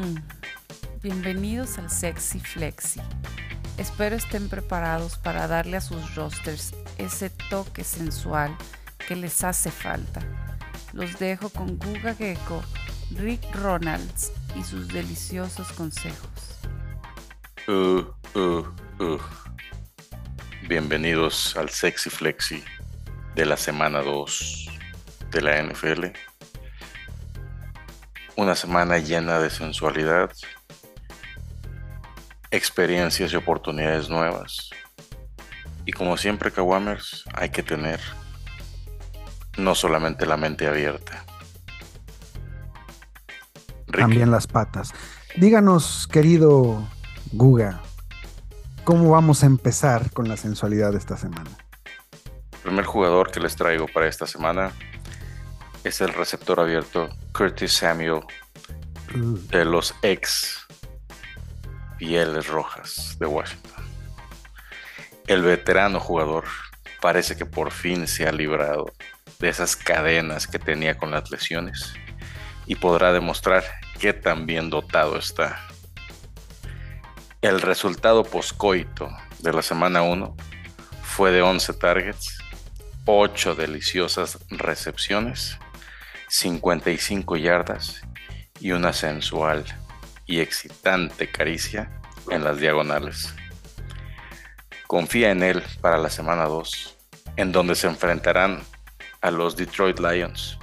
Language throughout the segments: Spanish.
Mm. Bienvenidos al Sexy Flexi. Espero estén preparados para darle a sus rosters ese toque sensual que les hace falta. Los dejo con Guga Gecko, Rick Ronalds y sus deliciosos consejos. Uh, uh, uh. Bienvenidos al Sexy Flexi de la semana 2 de la NFL. Una semana llena de sensualidad, experiencias y oportunidades nuevas. Y como siempre, Kawamers, hay que tener no solamente la mente abierta. También las patas. Díganos, querido Guga, ¿cómo vamos a empezar con la sensualidad de esta semana? El primer jugador que les traigo para esta semana es el receptor abierto Curtis Samuel de los ex Pieles Rojas de Washington. El veterano jugador parece que por fin se ha librado de esas cadenas que tenía con las lesiones y podrá demostrar qué tan bien dotado está. El resultado poscoito de la semana 1 fue de 11 targets, 8 deliciosas recepciones, 55 yardas y una sensual y excitante caricia en las diagonales. Confía en él para la semana 2, en donde se enfrentarán a los Detroit Lions,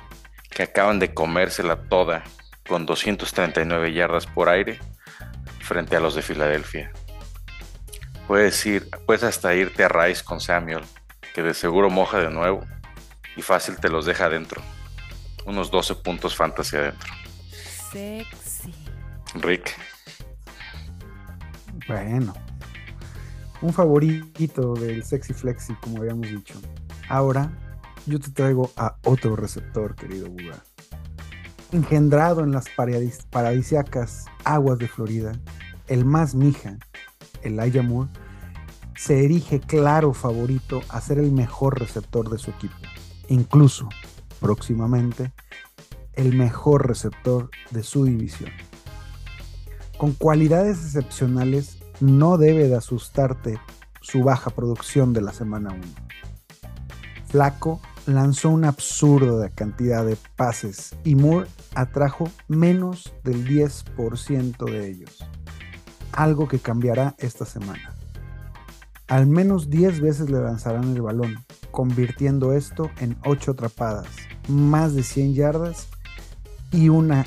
que acaban de comérsela toda con 239 yardas por aire frente a los de Filadelfia. Puedes ir, puedes hasta irte a Rice con Samuel, que de seguro moja de nuevo y fácil te los deja adentro. Unos 12 puntos fantasy adentro. Sexy. Rick. Bueno. Un favorito del Sexy Flexi, como habíamos dicho. Ahora yo te traigo a otro receptor, querido Buga. Engendrado en las paradisiacas aguas de Florida, el más mija, Elijah Moore, se erige claro favorito a ser el mejor receptor de su equipo. Incluso, próximamente, el mejor receptor de su división. Con cualidades excepcionales, no debe de asustarte su baja producción de la semana 1. Flaco lanzó una absurda cantidad de pases y Moore atrajo menos del 10% de ellos, algo que cambiará esta semana. Al menos 10 veces le lanzarán el balón, convirtiendo esto en 8 atrapadas, más de 100 yardas y una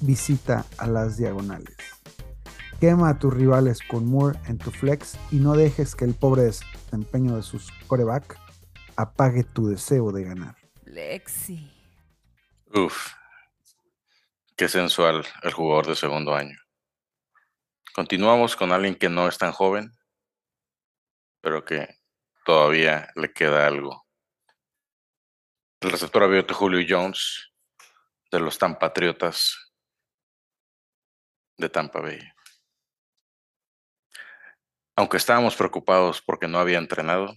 visita a las diagonales. Quema a tus rivales con Moore en tu flex y no dejes que el pobre desempeño de sus coreback apague tu deseo de ganar. Lexi. Uf, qué sensual el jugador de segundo año. Continuamos con alguien que no es tan joven, pero que todavía le queda algo. El receptor abierto Julio Jones de los Tampatriotas de Tampa Bay. Aunque estábamos preocupados porque no había entrenado,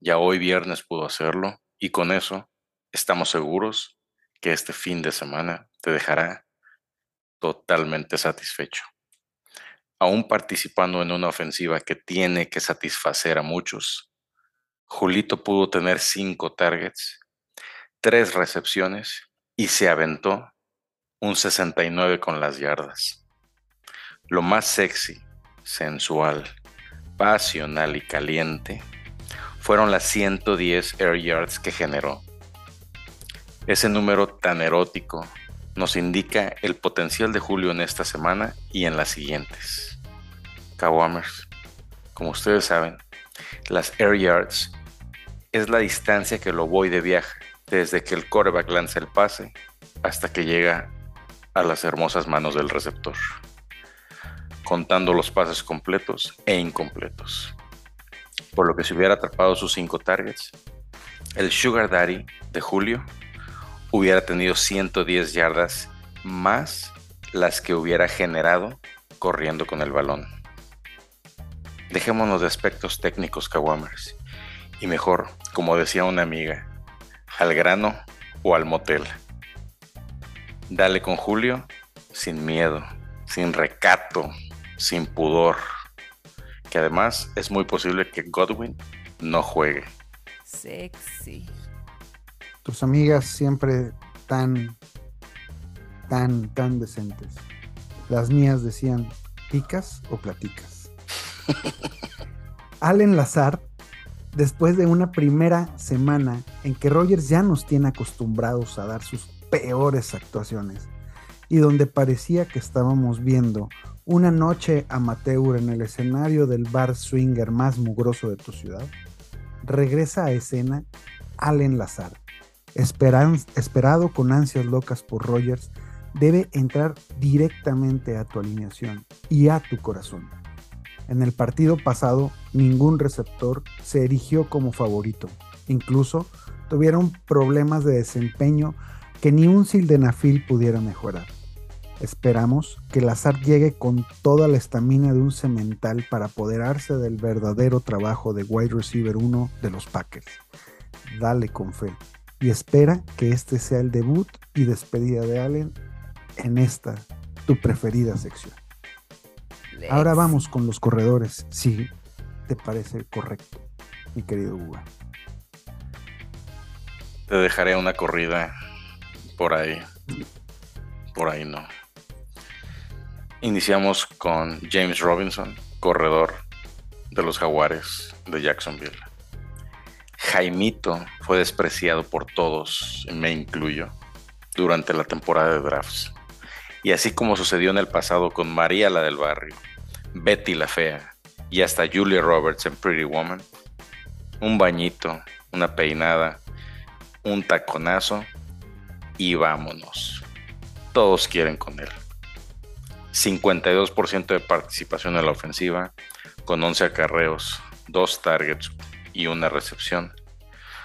ya hoy viernes pudo hacerlo y con eso estamos seguros que este fin de semana te dejará totalmente satisfecho. Aún participando en una ofensiva que tiene que satisfacer a muchos, Julito pudo tener cinco targets, tres recepciones y se aventó un 69 con las yardas. Lo más sexy, sensual, pasional y caliente fueron las 110 air yards que generó. Ese número tan erótico nos indica el potencial de Julio en esta semana y en las siguientes. Kawamers, como ustedes saben, las air yards es la distancia que lo voy de viaje desde que el coreback lanza el pase hasta que llega a las hermosas manos del receptor, contando los pases completos e incompletos por lo que si hubiera atrapado sus cinco targets, el Sugar Daddy de Julio hubiera tenido 110 yardas más las que hubiera generado corriendo con el balón. Dejémonos de aspectos técnicos, Kawamers, y mejor, como decía una amiga, al grano o al motel. Dale con Julio sin miedo, sin recato, sin pudor. Que además es muy posible que Godwin no juegue. Sexy. Tus amigas siempre tan, tan, tan decentes. Las mías decían, ¿picas o platicas? Allen Lazar, después de una primera semana en que Rogers ya nos tiene acostumbrados a dar sus peores actuaciones y donde parecía que estábamos viendo una noche amateur en el escenario del bar swinger más mugroso de tu ciudad, regresa a escena Allen Lazar, esperado con ansias locas por Rogers, debe entrar directamente a tu alineación y a tu corazón. En el partido pasado, ningún receptor se erigió como favorito. Incluso tuvieron problemas de desempeño que ni un sildenafil pudiera mejorar. Esperamos que Lazar llegue con toda la estamina de un cemental para apoderarse del verdadero trabajo de wide receiver 1 de los Packers. Dale con fe y espera que este sea el debut y despedida de Allen en esta, tu preferida sección. Ahora vamos con los corredores, si te parece correcto, mi querido Hugo. Te dejaré una corrida por ahí. Por ahí no. Iniciamos con James Robinson, corredor de los Jaguares de Jacksonville. Jaimito fue despreciado por todos, me incluyo, durante la temporada de drafts. Y así como sucedió en el pasado con María la del barrio, Betty la fea y hasta Julia Roberts en Pretty Woman, un bañito, una peinada, un taconazo y vámonos. Todos quieren con él. 52% de participación en la ofensiva, con 11 acarreos, 2 targets y una recepción,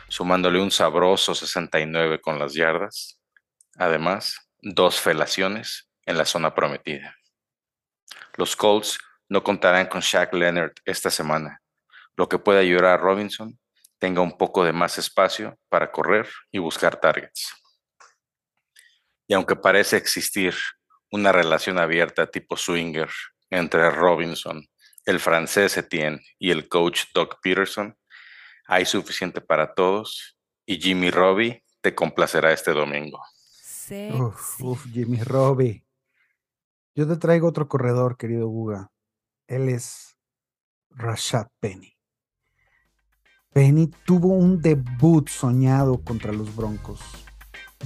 sumándole un sabroso 69 con las yardas. Además, dos felaciones en la zona prometida. Los Colts no contarán con Shaq Leonard esta semana, lo que puede ayudar a Robinson tenga un poco de más espacio para correr y buscar targets. Y aunque parece existir una relación abierta tipo swinger entre Robinson, el francés Etienne y el coach Doc Peterson, hay suficiente para todos y Jimmy Robbie te complacerá este domingo. Uf, uf, Jimmy Robbie. Yo te traigo otro corredor, querido Guga. Él es Rashad Penny. Penny tuvo un debut soñado contra los Broncos.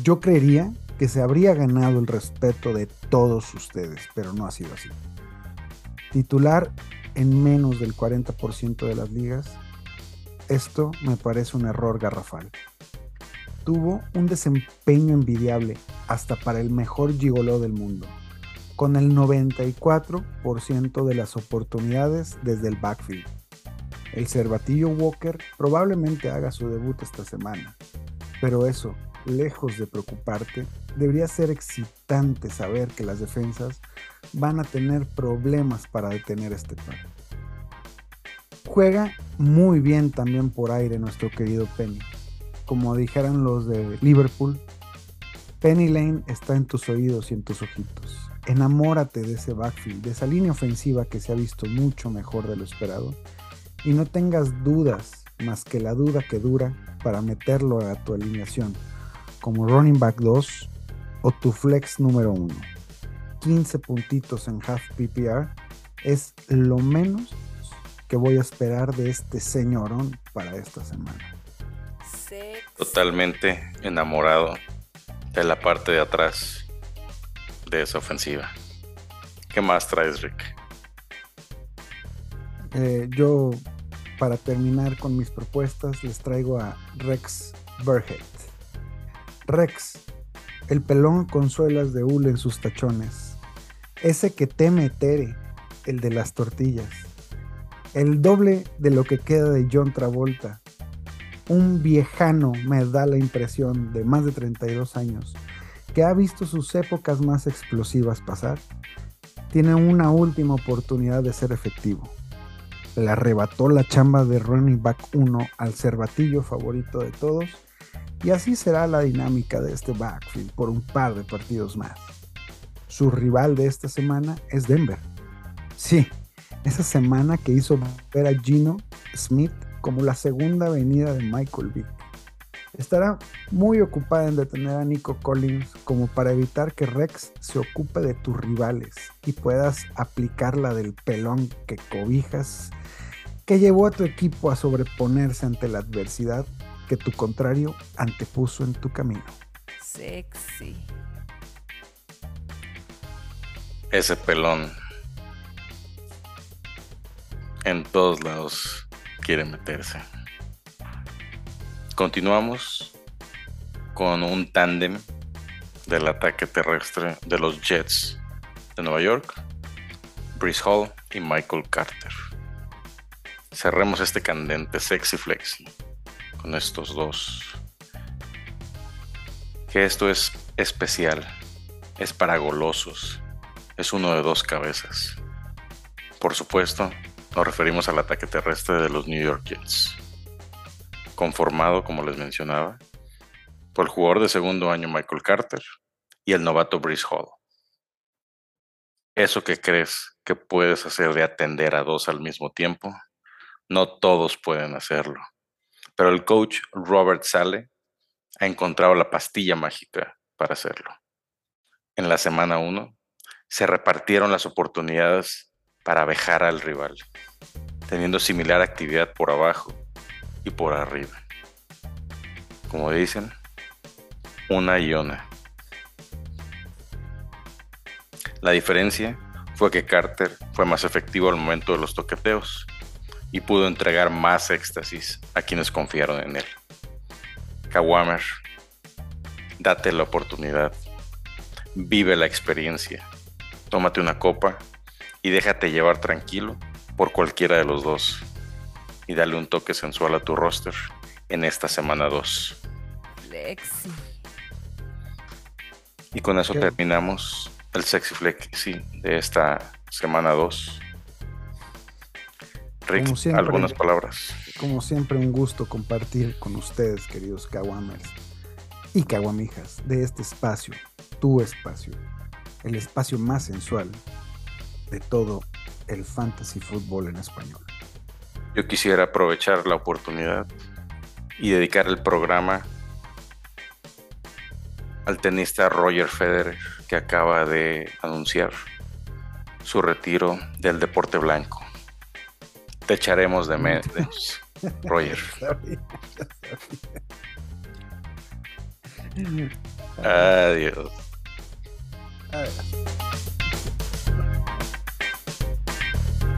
Yo creería que se habría ganado el respeto de todos ustedes, pero no ha sido así. Titular en menos del 40% de las ligas, esto me parece un error garrafal. Tuvo un desempeño envidiable hasta para el mejor gigoló del mundo, con el 94% de las oportunidades desde el backfield. El cervatillo Walker probablemente haga su debut esta semana, pero eso lejos de preocuparte, debería ser excitante saber que las defensas van a tener problemas para detener este plan. Juega muy bien también por aire nuestro querido Penny. Como dijeran los de Liverpool, Penny Lane está en tus oídos y en tus ojitos. Enamórate de ese backfield, de esa línea ofensiva que se ha visto mucho mejor de lo esperado. Y no tengas dudas más que la duda que dura para meterlo a tu alineación como running back 2 o tu flex número 1. 15 puntitos en half PPR es lo menos que voy a esperar de este señorón para esta semana. Totalmente enamorado de la parte de atrás de esa ofensiva. ¿Qué más traes, Rick? Eh, yo, para terminar con mis propuestas, les traigo a Rex Burhead. Rex, el pelón con suelas de hule en sus tachones. Ese que teme Tere, el de las tortillas. El doble de lo que queda de John Travolta. Un viejano me da la impresión de más de 32 años que ha visto sus épocas más explosivas pasar. Tiene una última oportunidad de ser efectivo. Le arrebató la chamba de running back 1 al cervatillo favorito de todos y así será la dinámica de este backfield por un par de partidos más. Su rival de esta semana es Denver. Sí, esa semana que hizo ver a Gino Smith como la segunda venida de Michael Vick. Estará muy ocupada en detener a Nico Collins como para evitar que Rex se ocupe de tus rivales y puedas aplicar la del pelón que cobijas que llevó a tu equipo a sobreponerse ante la adversidad que tu contrario antepuso en tu camino. Sexy. Ese pelón en todos lados quiere meterse. Continuamos con un tándem del ataque terrestre de los Jets de Nueva York, Brice Hall y Michael Carter. Cerremos este candente sexy flexi con estos dos. Que esto es especial, es para golosos, es uno de dos cabezas. Por supuesto, nos referimos al ataque terrestre de los New York Jets conformado, como les mencionaba, por el jugador de segundo año Michael Carter y el novato Brice Hall. Eso que crees que puedes hacer de atender a dos al mismo tiempo, no todos pueden hacerlo. Pero el coach Robert Sale ha encontrado la pastilla mágica para hacerlo. En la semana 1 se repartieron las oportunidades para abejar al rival, teniendo similar actividad por abajo y por arriba. Como dicen, una y una. La diferencia fue que Carter fue más efectivo al momento de los toqueteos y pudo entregar más éxtasis a quienes confiaron en él. Kawamer, date la oportunidad, vive la experiencia, tómate una copa y déjate llevar tranquilo por cualquiera de los dos y dale un toque sensual a tu roster en esta semana 2. Flexi. Y con eso terminamos el Sexy Flexi de esta semana 2. Rick, siempre, algunas palabras. Como siempre, un gusto compartir con ustedes, queridos Kawamers y Kawamijas, de este espacio, tu espacio, el espacio más sensual de todo el fantasy fútbol en español. Yo quisiera aprovechar la oportunidad y dedicar el programa al tenista Roger Federer, que acaba de anunciar su retiro del deporte blanco. Te echaremos de menos, Roger. Adiós.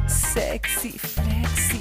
Sexy flex.